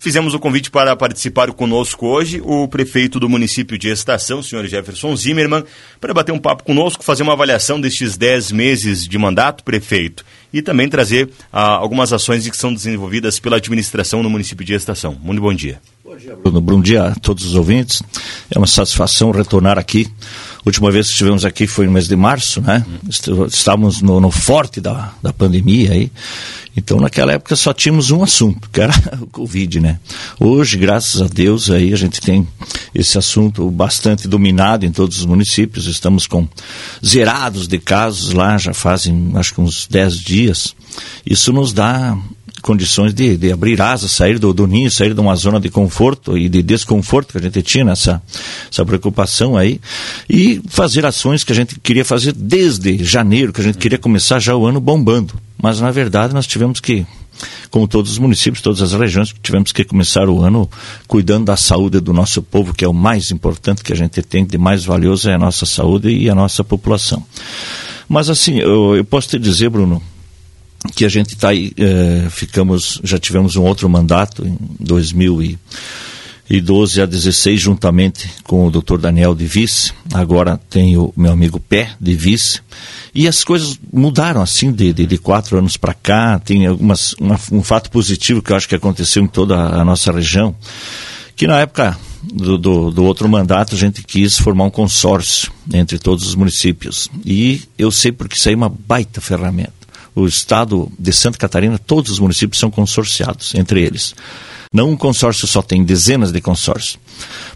Fizemos o convite para participar conosco hoje o prefeito do município de Estação, senhor Jefferson Zimmermann, para bater um papo conosco, fazer uma avaliação destes 10 meses de mandato, prefeito, e também trazer ah, algumas ações que são desenvolvidas pela administração no município de Estação. Muito bom dia. Bom dia, Bruno. Bom dia a todos os ouvintes. É uma satisfação retornar aqui. Última vez que estivemos aqui foi no mês de março, né? Estávamos no, no forte da, da pandemia aí. Então, naquela época só tínhamos um assunto, que era o Covid, né? Hoje, graças a Deus, aí a gente tem esse assunto bastante dominado em todos os municípios. Estamos com zerados de casos lá, já fazem acho que uns 10 dias. Isso nos dá condições de, de abrir asas, sair do, do ninho, sair de uma zona de conforto e de desconforto que a gente tinha nessa essa preocupação aí e fazer ações que a gente queria fazer desde janeiro, que a gente queria começar já o ano bombando. Mas na verdade nós tivemos que como todos os municípios, todas as regiões, tivemos que começar o ano cuidando da saúde do nosso povo, que é o mais importante que a gente tem, de mais valioso é a nossa saúde e a nossa população. Mas assim, eu, eu posso te dizer, Bruno, que a gente está aí, é, ficamos, já tivemos um outro mandato em 2012 a 16, juntamente com o doutor Daniel de vice, agora tem o meu amigo Pé de vice, e as coisas mudaram assim de, de, de quatro anos para cá, tem algumas, uma, um fato positivo que eu acho que aconteceu em toda a nossa região, que na época do, do, do, outro mandato, a gente quis formar um consórcio entre todos os municípios. E eu sei porque isso aí é uma baita ferramenta o estado de Santa Catarina, todos os municípios são consorciados entre eles. Não um consórcio só, tem dezenas de consórcios.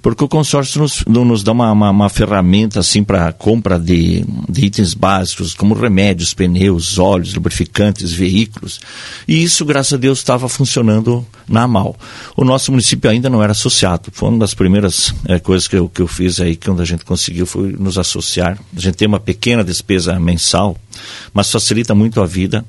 Porque o consórcio nos, nos dá uma, uma, uma ferramenta assim para compra de, de, itens básicos, como remédios, pneus, óleos, lubrificantes, veículos. E isso, graças a Deus, estava funcionando na MAL. O nosso município ainda não era associado. Foi uma das primeiras é, coisas que eu, que eu fiz aí, quando a gente conseguiu, foi nos associar. A gente tem uma pequena despesa mensal, mas facilita muito a vida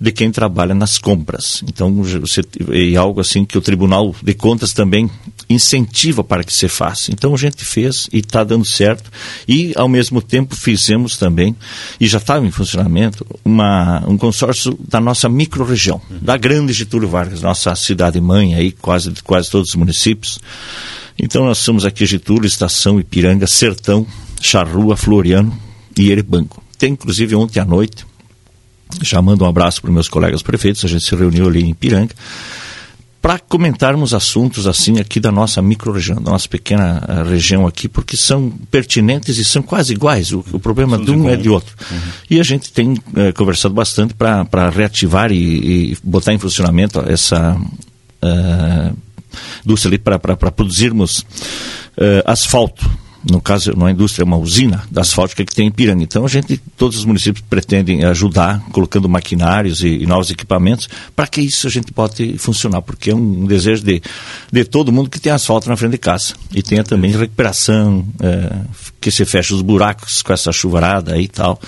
de quem trabalha nas compras. Então, você, é algo assim que o Tribunal de Contas também incentiva para que se faça. Então a gente fez e está dando certo. E ao mesmo tempo fizemos também, e já estava em funcionamento, uma, um consórcio da nossa microrregião, uhum. da grande Getúlio Vargas, nossa cidade mãe aí, quase, quase todos os municípios. Então nós somos aqui Getúlio, Estação, Ipiranga, Sertão, Charrua, Floriano e Erebanco. Tem inclusive ontem à noite, já mando um abraço para meus colegas prefeitos, a gente se reuniu ali em Ipiranga para comentarmos assuntos assim aqui da nossa micro-região, da nossa pequena uh, região aqui, porque são pertinentes e são quase iguais. O, o problema de um é de outro. Uhum. E a gente tem uh, conversado bastante para reativar e, e, botar em funcionamento essa uh, indústria ali para produzirmos asfalto no caso, não é indústria, é uma usina da asfáltica que tem em Piranga. Então, a gente, todos os municípios pretendem ajudar, colocando maquinários e, e novos equipamentos, para que isso a gente possa funcionar, porque é um, desejo de, de todo mundo que tem asfalto na frente de casa. E tenha também recuperação, é, que se feche os buracos com essa chuvarada e tal.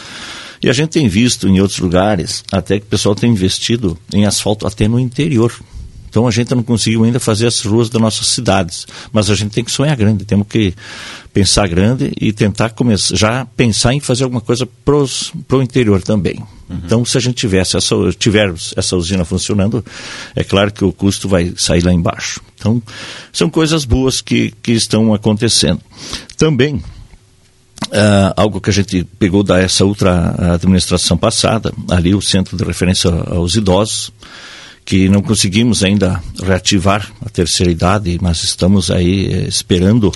E a gente tem visto em outros lugares, até que o pessoal tem investido em asfalto até no interior. Então a gente não conseguiu ainda fazer as ruas das nossas cidades, mas a gente tem que sonhar grande, temos que pensar grande e tentar começar, já pensar em fazer alguma coisa para o interior também. Uhum. Então, se a gente tivesse essa, tivermos essa usina funcionando, é claro que o custo vai sair lá embaixo. Então, são coisas boas que, que estão acontecendo. Também, Uh, algo que a gente pegou da essa outra administração passada, ali o centro de referência aos idosos, que não conseguimos ainda reativar a terceira idade, mas estamos aí eh, esperando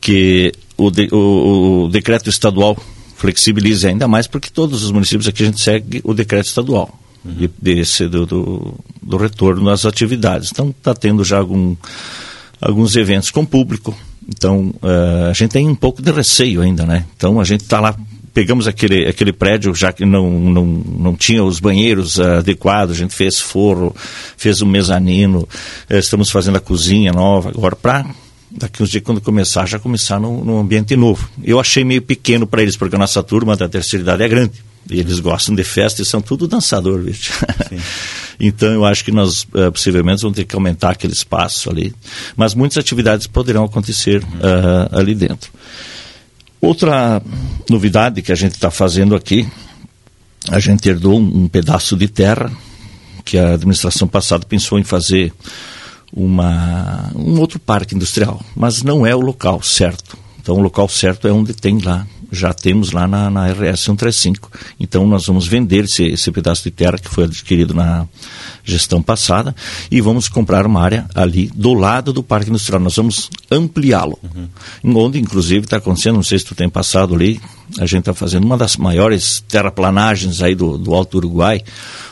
que o, de, o, o, decreto estadual flexibilize ainda mais, porque todos os municípios aqui a gente segue o decreto estadual uhum. de, desse, do, do, do, retorno das atividades. Então está tendo já algum, alguns eventos com público. Então uh, a gente tem um pouco de receio ainda, né? Então a gente está lá pegamos aquele, aquele prédio, já que não, não, não tinha os banheiros uh, adequados, a gente fez forro, fez um mezanino, uh, estamos fazendo a cozinha nova agora para daqui uns dias quando começar, já começar num, num ambiente novo. Eu achei meio pequeno para eles, porque a nossa turma da terceira idade é grande. E eles gostam de festa e são tudo dançador, bicho. então eu acho que nós uh, possivelmente vamos ter que aumentar aquele espaço ali. Mas muitas atividades poderão acontecer uh, ali dentro. Outra novidade que a gente está fazendo aqui, a gente herdou um, pedaço de terra que a administração passada pensou em fazer uma, um outro parque industrial, mas não é o local certo. Então, o local certo é onde tem lá já temos lá na, na RS 135. Então nós vamos vender esse, esse pedaço de terra que foi adquirido na gestão passada e vamos comprar uma área ali do lado do Parque Industrial. Nós vamos ampliá-lo. Uhum. Onde, inclusive, está acontecendo, não sei se tu tem passado ali, a gente está fazendo uma das maiores terraplanagens aí do, do Alto Uruguai,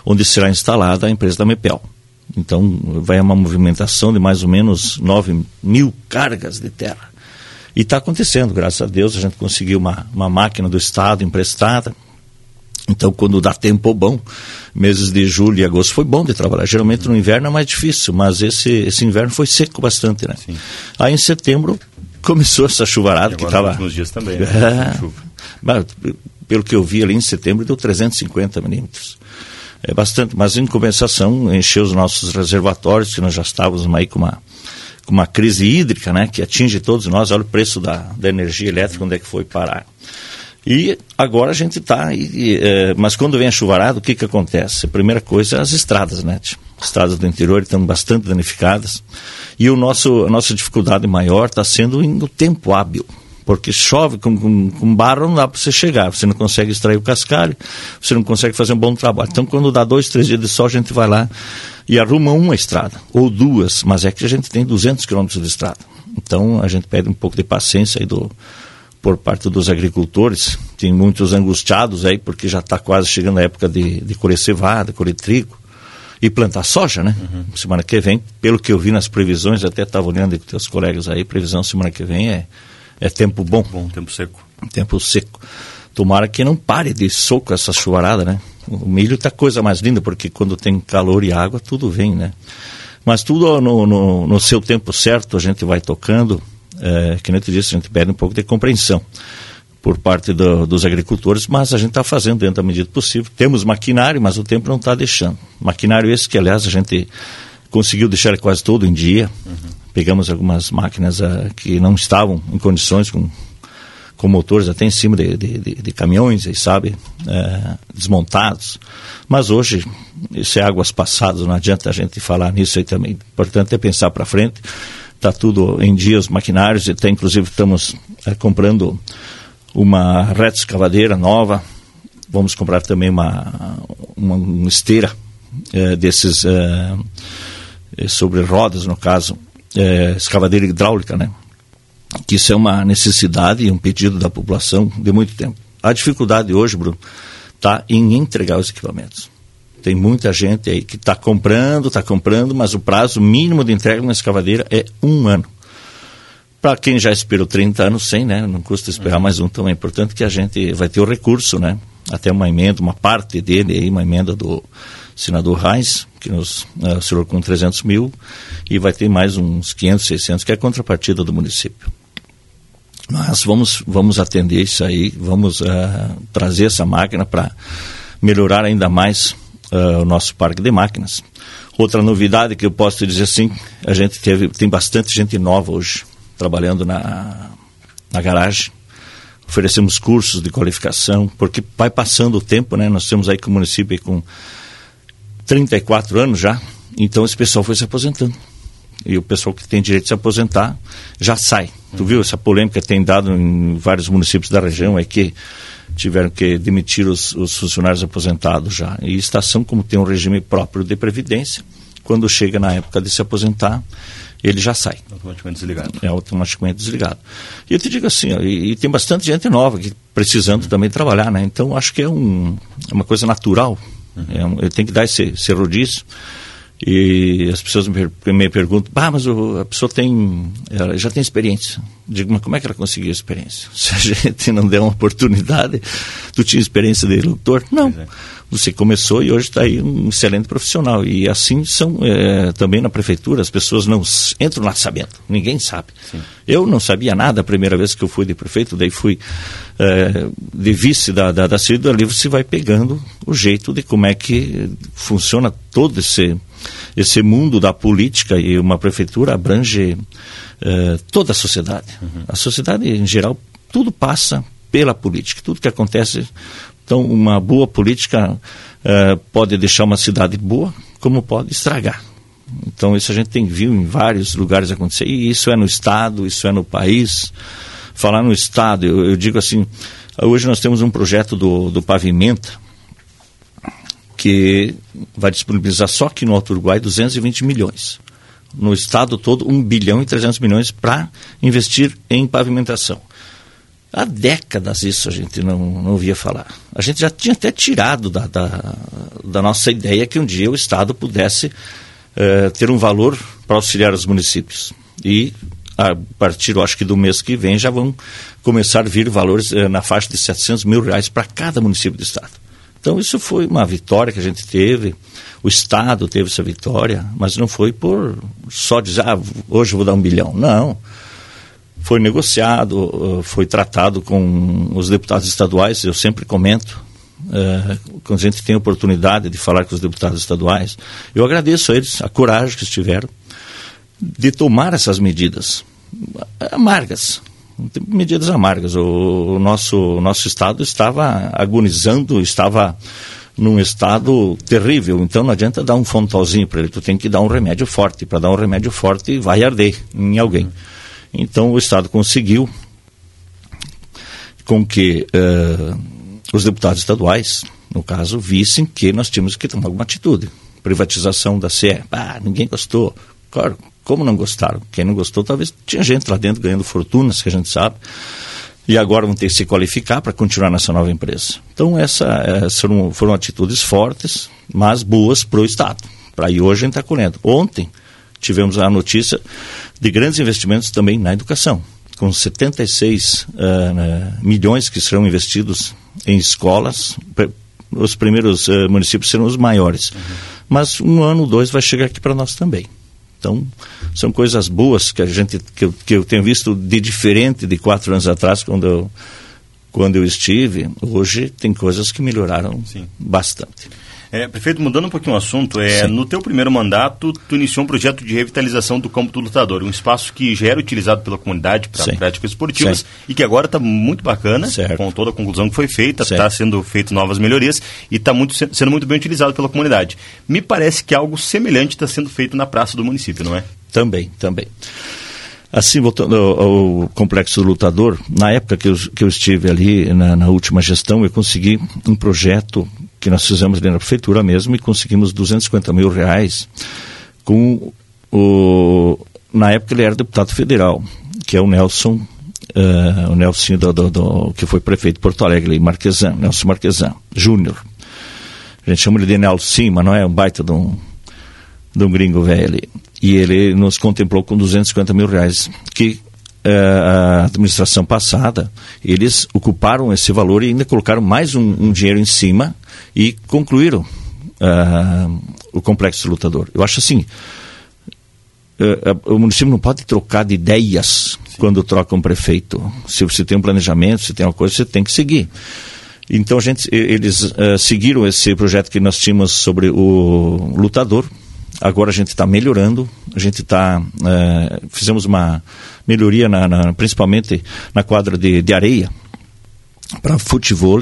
onde será instalada a empresa da Mepel. Então, vai uma movimentação de mais ou menos 9 mil cargas de terra. E está acontecendo, graças a Deus, a gente conseguiu uma, uma máquina do Estado emprestada. Então, quando dá tempo bom, meses de julho e agosto foi bom de trabalhar. Geralmente no inverno é mais difícil, mas esse, esse inverno foi seco bastante, né? Sim. Aí em setembro começou essa chuvarada que estava. Nos dias também. Né? É, mas, pelo que eu vi ali em setembro, deu 350 milímetros. É bastante, mas em compensação, encheu os nossos reservatórios, que nós já estávamos aí com uma com uma crise hídrica, né, que atinge todos nós, olha o preço da, da energia elétrica, onde é que foi parar. E agora a gente está, é, mas quando vem a chuvarada, o que que acontece? A primeira coisa é as estradas, né? As estradas do interior estão bastante danificadas e o nosso, a nossa dificuldade maior está sendo no tempo hábil porque chove com, com, com barro não dá para você chegar, você não consegue extrair o cascalho, você não consegue fazer um bom trabalho. Então, quando dá dois, três dias de sol, a gente vai lá e arruma uma estrada, ou duas, mas é que a gente tem 200 quilômetros de estrada. Então, a gente pede um pouco de paciência aí do, por parte dos agricultores, tem muitos angustiados aí, porque já está quase chegando a época de, de colher cevada, colher trigo e plantar soja, né? Uhum. Semana que vem, pelo que eu vi nas previsões, até estava olhando com teus colegas aí, previsão semana que vem é é tempo bom. Bom, tempo seco. Tempo seco. Tomara que não pare de soco essa chuvarada, né? O milho está coisa mais linda, porque quando tem calor e água, tudo vem, né? Mas tudo no, no, no seu tempo certo, a gente vai tocando. É, que nem eu disse, a gente pede um pouco de compreensão por parte do, dos agricultores, mas a gente está fazendo dentro da medida possível. Temos maquinário, mas o tempo não está deixando. Maquinário esse que, aliás, a gente conseguiu deixar quase todo em dia. Uhum. Pegamos algumas máquinas uh, que não estavam em condições com, com motores até em cima de, de, de, de caminhões, sabe, uh, desmontados. Mas hoje, isso é águas passadas, não adianta a gente falar nisso aí também. O importante é pensar para frente. Está tudo em dia, os maquinários, e até inclusive estamos uh, comprando uma reta escavadeira nova. Vamos comprar também uma, uma, uma esteira desses sobre rodas, no caso, é, escavadeira hidráulica, né? Que isso é uma necessidade e um pedido da população de muito tempo. A dificuldade hoje, Bruno, está em entregar os equipamentos. Tem muita gente aí que está comprando, está comprando, mas o prazo mínimo de entrega na escavadeira é um ano. Para quem já esperou 30 anos, sem, né? Não custa esperar mais um, então é importante que a gente vai ter o recurso, né? Até uma emenda, uma parte dele aí, uma emenda do senador Reis, que nos uh, com 300 mil, e vai ter mais uns 500, 600, que é a contrapartida do município. Mas vamos, vamos atender isso aí, vamos uh, trazer essa máquina para melhorar ainda mais uh, o nosso parque de máquinas. Outra novidade que eu posso dizer assim, a gente teve, tem bastante gente nova hoje trabalhando na, na garagem. Oferecemos cursos de qualificação, porque vai passando o tempo, né? Nós temos aí que o município com 34 anos já, então esse pessoal foi se aposentando. E o pessoal que tem direito de se aposentar já sai. Tu viu essa polêmica que tem dado em vários municípios da região, é que tiveram que demitir os, os funcionários aposentados já. E estação, como tem um regime próprio de previdência, quando chega na época de se aposentar, ele já sai. Automaticamente desligado. É automaticamente desligado. E eu te digo assim, ó, e, e, tem bastante gente nova que precisando uhum. também trabalhar, né? Então acho que é um, é uma coisa natural Uhum. É, tem que dar esse, esse rodízio. E as pessoas me, me perguntam, ah, mas o, a pessoa tem, ela já tem experiência. Digo, mas como é que ela conseguiu experiência? Se a gente não der uma oportunidade, tu tinha experiência de doutor? Não. É. Você começou e hoje está aí um excelente profissional. E assim são é, também na prefeitura, as pessoas não entram lá sabendo, ninguém sabe. Sim. Eu não sabia nada a primeira vez que eu fui de prefeito, daí fui é, de vice da, da, da CID, ali você vai pegando o jeito de como é que funciona todo esse, esse mundo da política e uma prefeitura abrange é, toda a sociedade. Uhum. A sociedade em geral, tudo passa pela política, tudo que acontece então, uma boa política uh, pode deixar uma cidade boa, como pode estragar. Então isso a gente tem visto em vários lugares acontecer. E isso é no Estado, isso é no país. Falar no Estado, eu, eu digo assim, hoje nós temos um projeto do, do Pavimenta, que vai disponibilizar só aqui no Alto Uruguai 220 milhões. No estado todo, 1 bilhão e 300 milhões para investir em pavimentação. Há décadas isso a gente não, não ouvia falar. A gente já tinha até tirado da, da, da nossa ideia que um dia o Estado pudesse uh, ter um valor para auxiliar os municípios. E a partir, acho que do mês que vem, já vão começar a vir valores uh, na faixa de 700 mil reais para cada município do Estado. Então isso foi uma vitória que a gente teve, o Estado teve essa vitória, mas não foi por só dizer, ah, hoje vou dar um bilhão. Não. Foi negociado, foi tratado com os deputados estaduais, eu sempre comento, é, quando a gente tem a oportunidade de falar com os deputados estaduais, eu agradeço a eles a coragem que eles tiveram de tomar essas medidas amargas, medidas amargas. O, o nosso, o nosso Estado estava agonizando, estava num estado terrível. Então não adianta dar um fontalzinho para ele, tu tem que dar um remédio forte. Para dar um remédio forte, vai arder em alguém. Então o Estado conseguiu com que uh, os deputados estaduais, no caso, vissem que nós tínhamos que tomar alguma atitude. Privatização da CE. Ah, ninguém gostou. Claro, como não gostaram? Quem não gostou, talvez tinha gente lá dentro ganhando fortunas, que a gente sabe, e agora vão ter que se qualificar para continuar nessa nova empresa. Então, essa, essas foram, foram atitudes fortes, mas boas para o Estado. Para aí hoje a gente está colhendo. Ontem tivemos a notícia de grandes investimentos também na educação, com 76 uh, milhões que serão investidos em escolas. Os primeiros uh, municípios serão os maiores. Uhum. Mas um ano, dois vai chegar aqui para nós também. Então, são coisas boas que a gente que eu, que eu tenho visto de diferente de quatro anos atrás, quando eu, quando eu estive. Hoje tem coisas que melhoraram Sim. bastante. É, prefeito, mudando um pouquinho o assunto, é, no teu primeiro mandato, tu iniciou um projeto de revitalização do campo do lutador, um espaço que já era utilizado pela comunidade para práticas esportivas Sim. e que agora está muito bacana, certo. com toda a conclusão que foi feita, está sendo feito novas melhorias e está muito, sendo muito bem utilizado pela comunidade. Me parece que algo semelhante está sendo feito na praça do município, não é? Também, também. Assim, voltando ao, ao, complexo do lutador, na época que eu, que eu estive ali, na, na, última gestão, eu consegui um projeto que nós fizemos ali na prefeitura mesmo e conseguimos 250 mil reais com o... Na época ele era deputado federal, que é o Nelson, uh, o Nelson do, do, do, que foi prefeito de Porto Alegre, Marquesan, Nelson Marquesan, Júnior. A gente chama ele de Nelson, mas não é um baita de um, de um gringo velho. E ele nos contemplou com 250 mil reais, que uh, a administração passada, eles ocuparam esse valor e ainda colocaram mais um, um dinheiro em cima e concluíram uh, o complexo lutador. Eu acho assim, uh, o município não pode trocar de ideias Sim. quando troca um prefeito. Se você tem um planejamento, se tem uma coisa, você tem que seguir. Então a gente, eles uh, seguiram esse projeto que nós tínhamos sobre o lutador. Agora a gente está melhorando. A gente está uh, fizemos uma melhoria na, na, principalmente na quadra de, de areia para futebol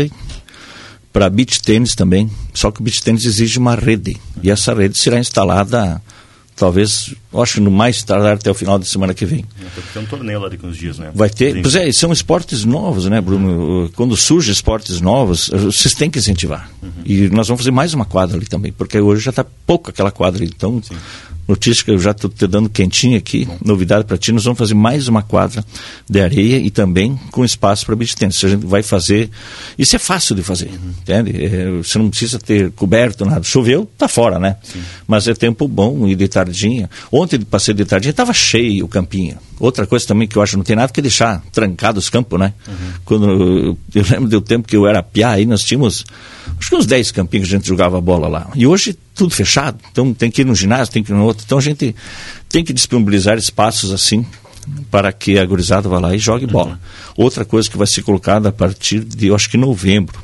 para beach tênis também. Só que o beach tênis exige uma rede. E essa rede será instalada, talvez, acho no mais tardar até o final da semana que vem. Vai ter um torneio lá daqui uns dias, né? Vai ter. Pois é, são esportes novos, né, Bruno? Quando surgem esportes novos, vocês têm que incentivar. Uhum. E nós vamos fazer mais uma quadra ali também, porque hoje já está pouco aquela quadra ali. Então, Sim notícia que eu já estou te dando quentinha aqui, novidade para ti, nós vamos fazer mais uma quadra de areia e também com espaço para beach tennis. A gente vai fazer, isso é fácil de fazer, uhum. entende? É, você não precisa ter coberto nada. Choveu, tá fora, né? Sim. Mas é tempo bom e de tardinha. Ontem passei de tardinha, estava cheio o campinho. Outra coisa também que eu acho não tem nada que deixar trancado os campos, né? Uhum. Quando eu, eu lembro do tempo que eu era piá, aí nós tínhamos acho que uns 10 campinhos que a gente jogava bola lá. E hoje tudo fechado, então tem que ir no ginásio, tem que ir no outro. Então a gente tem que disponibilizar espaços assim para que a gurizada vá lá e jogue bola. Uhum. Outra coisa que vai ser colocada a partir de, eu acho que novembro,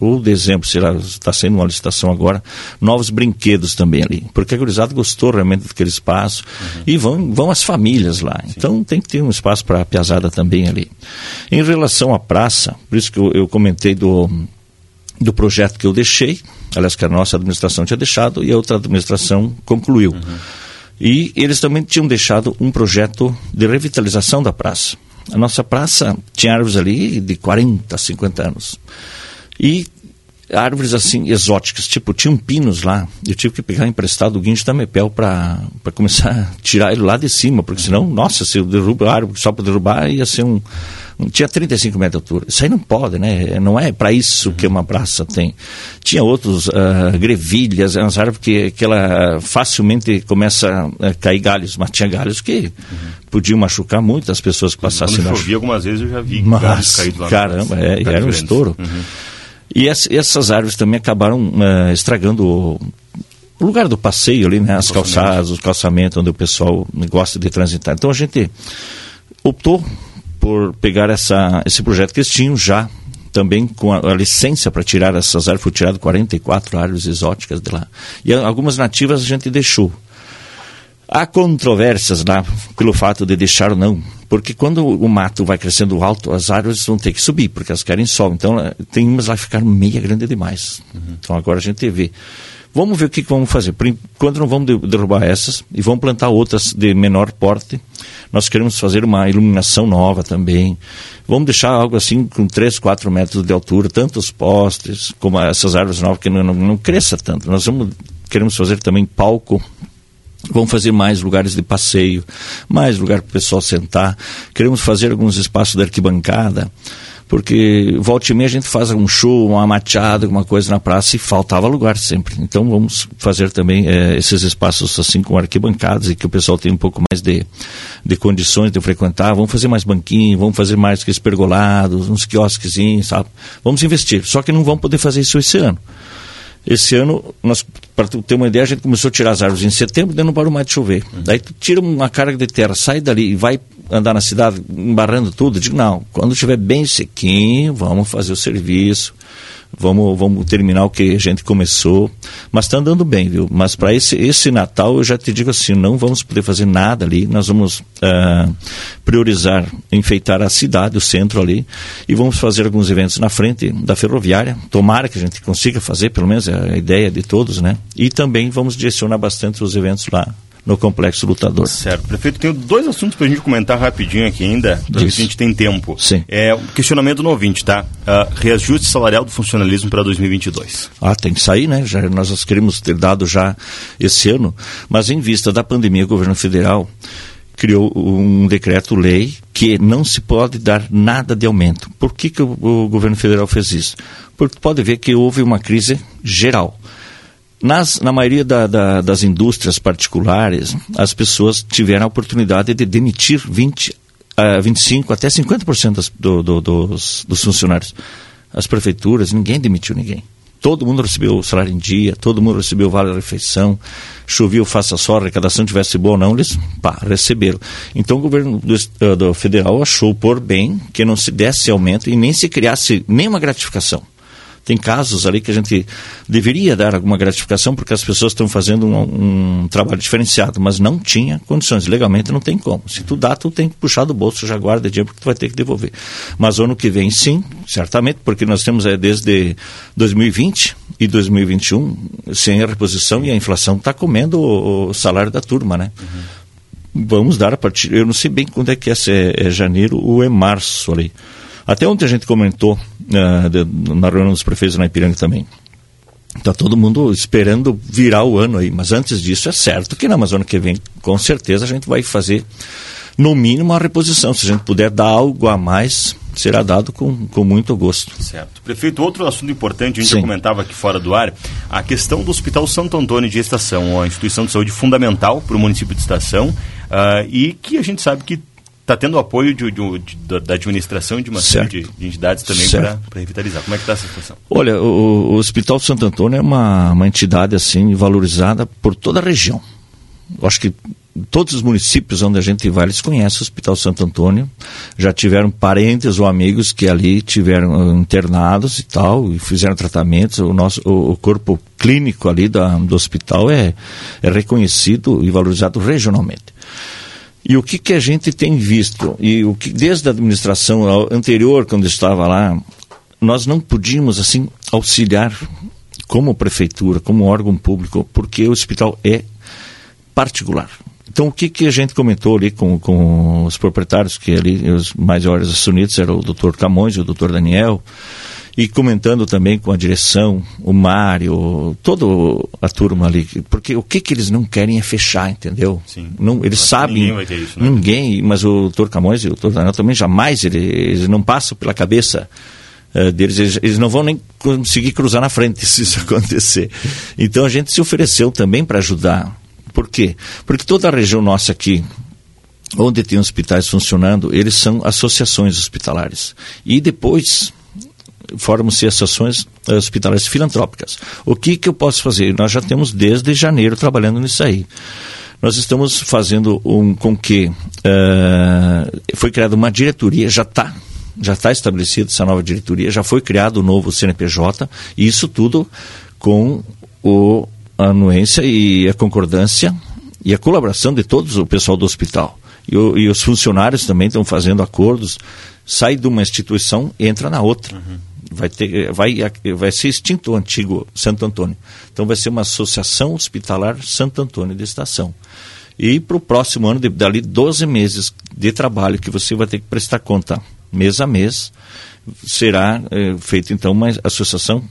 ou dezembro, será, está sendo uma licitação agora, novos brinquedos também ali, porque a gurizada gostou realmente daquele espaço uhum. e vão, vão as famílias lá, Sim. então tem que ter um espaço para a piazada também ali. Em relação à praça, por isso que eu, eu comentei do, do projeto que eu deixei, aliás, que a nossa administração tinha deixado e a outra administração concluiu. Uhum. E eles também tinham deixado um projeto de revitalização da praça. A nossa praça tinha árvores ali de 40, 50 anos. E árvores assim exóticas, tipo, tinham pinos lá. Eu tive que pegar emprestado o guincho da Mepel para começar a tirar ele lá de cima, porque senão, nossa, se eu derrubo a árvore só para derrubar, ia ser um, tinha 35 metros de altura. Isso aí não pode, né? Não é para isso que uma praça tem. Tinha outros uh, grevilhas, umas árvores que, que ela facilmente começa a cair galhos, mas tinha galhos que uhum. podiam machucar muito as pessoas que passassem Quando chovia algumas vezes eu já vi mas, galhos caídos lá. Caramba, é, era um estouro. Uhum. E essas árvores também acabaram uh, estragando o, o lugar do passeio ali, né? As calçadas, os calçamentos onde o pessoal gosta de transitar. Então a gente optou por pegar essa, esse projeto que eles tinham já também com a, a licença para tirar essas árvores, foi tirado 44 árvores exóticas de lá. E algumas nativas a gente deixou. Há controvérsias lá pelo fato de deixar ou não, porque quando o mato vai crescendo alto, as árvores vão ter que subir, porque elas querem sol. Então, tem umas lá que ficaram meia grande demais. Uhum. Então, agora a gente vê. Vamos ver o que, que vamos fazer. Por enquanto não vamos derrubar essas e vamos plantar outras de menor porte. Nós queremos fazer uma iluminação nova também. Vamos deixar algo assim com 3, 4 metros de altura, tanto os postes como essas árvores novas que não, não, não cresça tanto. Nós vamos, queremos fazer também palco Vamos fazer mais lugares de passeio, mais lugar para o pessoal sentar. Queremos fazer alguns espaços de arquibancada porque volta e meia a gente faz um show, uma machada, alguma coisa na praça e faltava lugar sempre. Então vamos fazer também é, esses espaços assim com arquibancadas e que o pessoal tenha um pouco mais de, de condições de frequentar. Vamos fazer mais banquinhos, vamos fazer mais que pergolados, uns quiosquezinhos, sabe? Vamos investir. Só que não vamos poder fazer isso esse ano. Esse ano, para ter uma ideia, a gente começou a tirar as árvores em setembro, daí não parou mais de chover. Uhum. Daí tu tira uma carga de terra, sai dali e vai andar na cidade embarrando tudo. Digo, não, quando estiver bem sequinho, vamos fazer o serviço, vamos, vamos terminar o que a gente começou. Mas está andando bem, viu? Mas para esse, esse Natal eu já te digo assim, não vamos poder fazer nada ali, nós vamos uh, priorizar, enfeitar a cidade, o centro ali, e vamos fazer alguns eventos na frente da ferroviária. Tomara que a gente consiga fazer, pelo menos é a ideia de todos, né? E também vamos direcionar bastante os eventos lá no Complexo Lutador. Certo. Prefeito, tenho dois assuntos para a gente comentar rapidinho aqui ainda, se a gente tem tempo. Sim. É o questionamento no ouvinte, tá? Uh, reajuste salarial do funcionalismo para 2022. Ah, tem que sair, né? Já, nós queríamos ter dado já esse ano, mas em vista da pandemia, o governo federal criou um decreto-lei que não se pode dar nada de aumento. Por que, que o, o governo federal fez isso? Porque pode ver que houve uma crise geral. Nas, na maioria da, da, das indústrias particulares, as pessoas tiveram a oportunidade de demitir 20, uh, 25 até 50% das, do, do, dos, dos funcionários. As prefeituras, ninguém demitiu ninguém. Todo mundo recebeu o salário em dia, todo mundo recebeu vale-refeição, chovia, faça só, a arrecadação tivesse boa ou não, eles pá, receberam. Então o governo do, uh, do, federal achou por bem que não se desse aumento e nem se criasse nenhuma gratificação. Tem casos ali que a gente deveria dar alguma gratificação porque as pessoas estão fazendo um, um, trabalho diferenciado, mas não tinha condições. Legalmente não tem como. Se tu dá, tu tem que puxar do bolso, já guarda dinheiro porque tu vai ter que devolver. Mas ano que vem, sim, certamente, porque nós temos é, desde 2020 e 2021 sem a reposição e a inflação está comendo o, o, salário da turma, né? Uhum. Vamos dar a partir. Eu não sei bem quando é que é, se é, é janeiro ou é março ali. Até ontem a gente comentou uh, de, na reunião dos prefeitos na Ipiranga também. Está todo mundo esperando virar o ano aí, mas antes disso é certo que na Amazônia que vem, com certeza a gente vai fazer no mínimo uma reposição. Se a gente puder dar algo a mais, será dado com, com muito gosto. Certo. Prefeito, outro assunto importante, a gente já comentava aqui fora do ar, a questão do Hospital Santo Antônio de Estação, uma instituição de saúde fundamental para o município de Estação, uh, e que a gente sabe que está tendo apoio de, de, de, da administração de uma série de, entidades também para revitalizar. Como é que está essa situação? Olha, o, o, Hospital Santo Antônio é uma, uma entidade assim valorizada por toda a região. Eu acho que todos os municípios onde a gente vai, eles conhecem o Hospital Santo Antônio, já tiveram parentes ou amigos que ali tiveram uh, internados e tal, e fizeram tratamentos. O nosso o, o corpo clínico ali da, do hospital é, é reconhecido e valorizado regionalmente. E o que, que a gente tem visto, e o que desde a administração anterior, quando estava lá, nós não podíamos assim auxiliar como prefeitura, como órgão público, porque o hospital é particular. Então, o que, que a gente comentou ali com, com os proprietários, que ali os maiores acionistas eram o doutor Camões e o doutor Daniel, e comentando também com a direção, o Mário, toda a turma ali, porque o que, que eles não querem é fechar, entendeu? Sim. Não, eles sabem. Ninguém vai ter isso, né? Ninguém, mas o doutor Camões e o doutor Daniel também jamais, eles, eles não passam pela cabeça uh, deles, eles, eles, não vão nem conseguir cruzar na frente se isso acontecer. Então a gente se ofereceu também para ajudar. Por quê? Porque toda a região nossa aqui, onde tem hospitais funcionando, eles são associações hospitalares. E depois formam-se associações hospitalares filantrópicas. O que, que eu posso fazer? Nós já temos desde janeiro trabalhando nisso aí. Nós estamos fazendo um com que uh, foi criada uma diretoria, já está já está estabelecida essa nova diretoria, já foi criado o novo CNPJ, e isso tudo com o, a anuência e a concordância e a colaboração de todos o pessoal do hospital. E, o, e os funcionários também estão fazendo acordos, sai de uma instituição e entra na outra. Uhum. Vai, ter, vai, vai ser extinto o antigo Santo Antônio. Então vai ser uma associação hospitalar Santo Antônio de Estação. E para o próximo ano, dali 12 meses de trabalho que você vai ter que prestar conta mês a mês, será é, feita então uma associação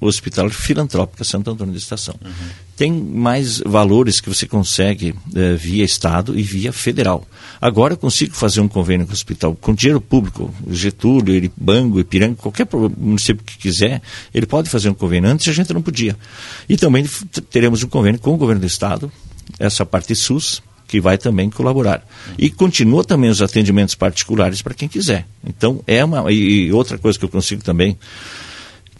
hospitalar filantrópica Santo Antônio de Estação. Uhum. Tem mais valores que você consegue é, via Estado e via federal. Agora eu consigo fazer um convênio com o hospital com dinheiro público, Getúlio, Bango, Ipiranga, qualquer município que quiser, ele pode fazer um convênio. Antes a gente não podia. E também teremos um convênio com o governo do Estado, essa parte SUS, que vai também colaborar. E continua também os atendimentos particulares para quem quiser. Então, é uma. E outra coisa que eu consigo também,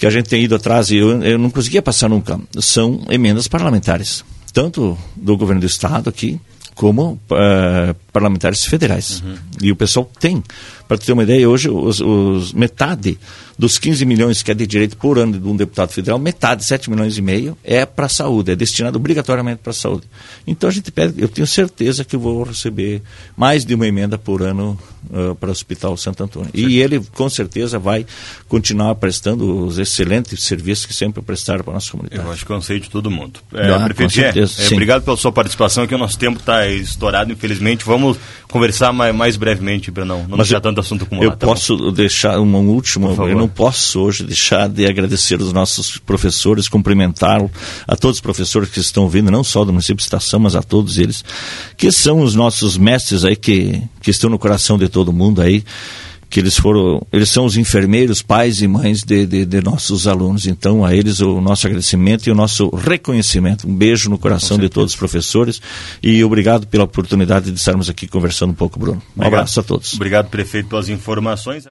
que a gente tem ido atrás e eu, eu não conseguia passar nunca, são emendas parlamentares. Tanto do governo do Estado aqui, como uh, parlamentares federais. Uhum. E o pessoal tem. Para ter uma ideia, hoje os, os, metade dos 15 milhões que é de direito por ano de um deputado federal, metade, 7 milhões e meio, é para a saúde, é destinado obrigatoriamente para a saúde. Então a gente pede, eu tenho certeza que vou receber mais de uma emenda por ano uh, para o Hospital Santo Antônio. Sim. E ele com certeza vai continuar prestando os excelentes serviços que sempre prestaram para a nossa comunidade. Eu acho que eu sei de todo mundo. É, ah, prefeito, certeza, é, obrigado pela sua participação aqui, o nosso tempo está estourado, infelizmente. Vamos conversar mais, mais brevemente, Brenão. Não deixar tanto assunto acumulado. Eu tá posso bom? deixar uma última, eu não posso hoje deixar de agradecer os nossos professores, cumprimentar a todos os professores que estão vindo, não só do município de Estação, mas a todos eles, que são os nossos mestres aí que, que estão no coração de todo mundo aí que eles foram, eles são os enfermeiros, pais e mães de, de, de, nossos alunos. Então, a eles o nosso agradecimento e o nosso reconhecimento. Um beijo no coração de todos os professores e obrigado pela oportunidade de estarmos aqui conversando um pouco, Bruno. Um obrigado. abraço a todos. Obrigado, prefeito, pelas informações.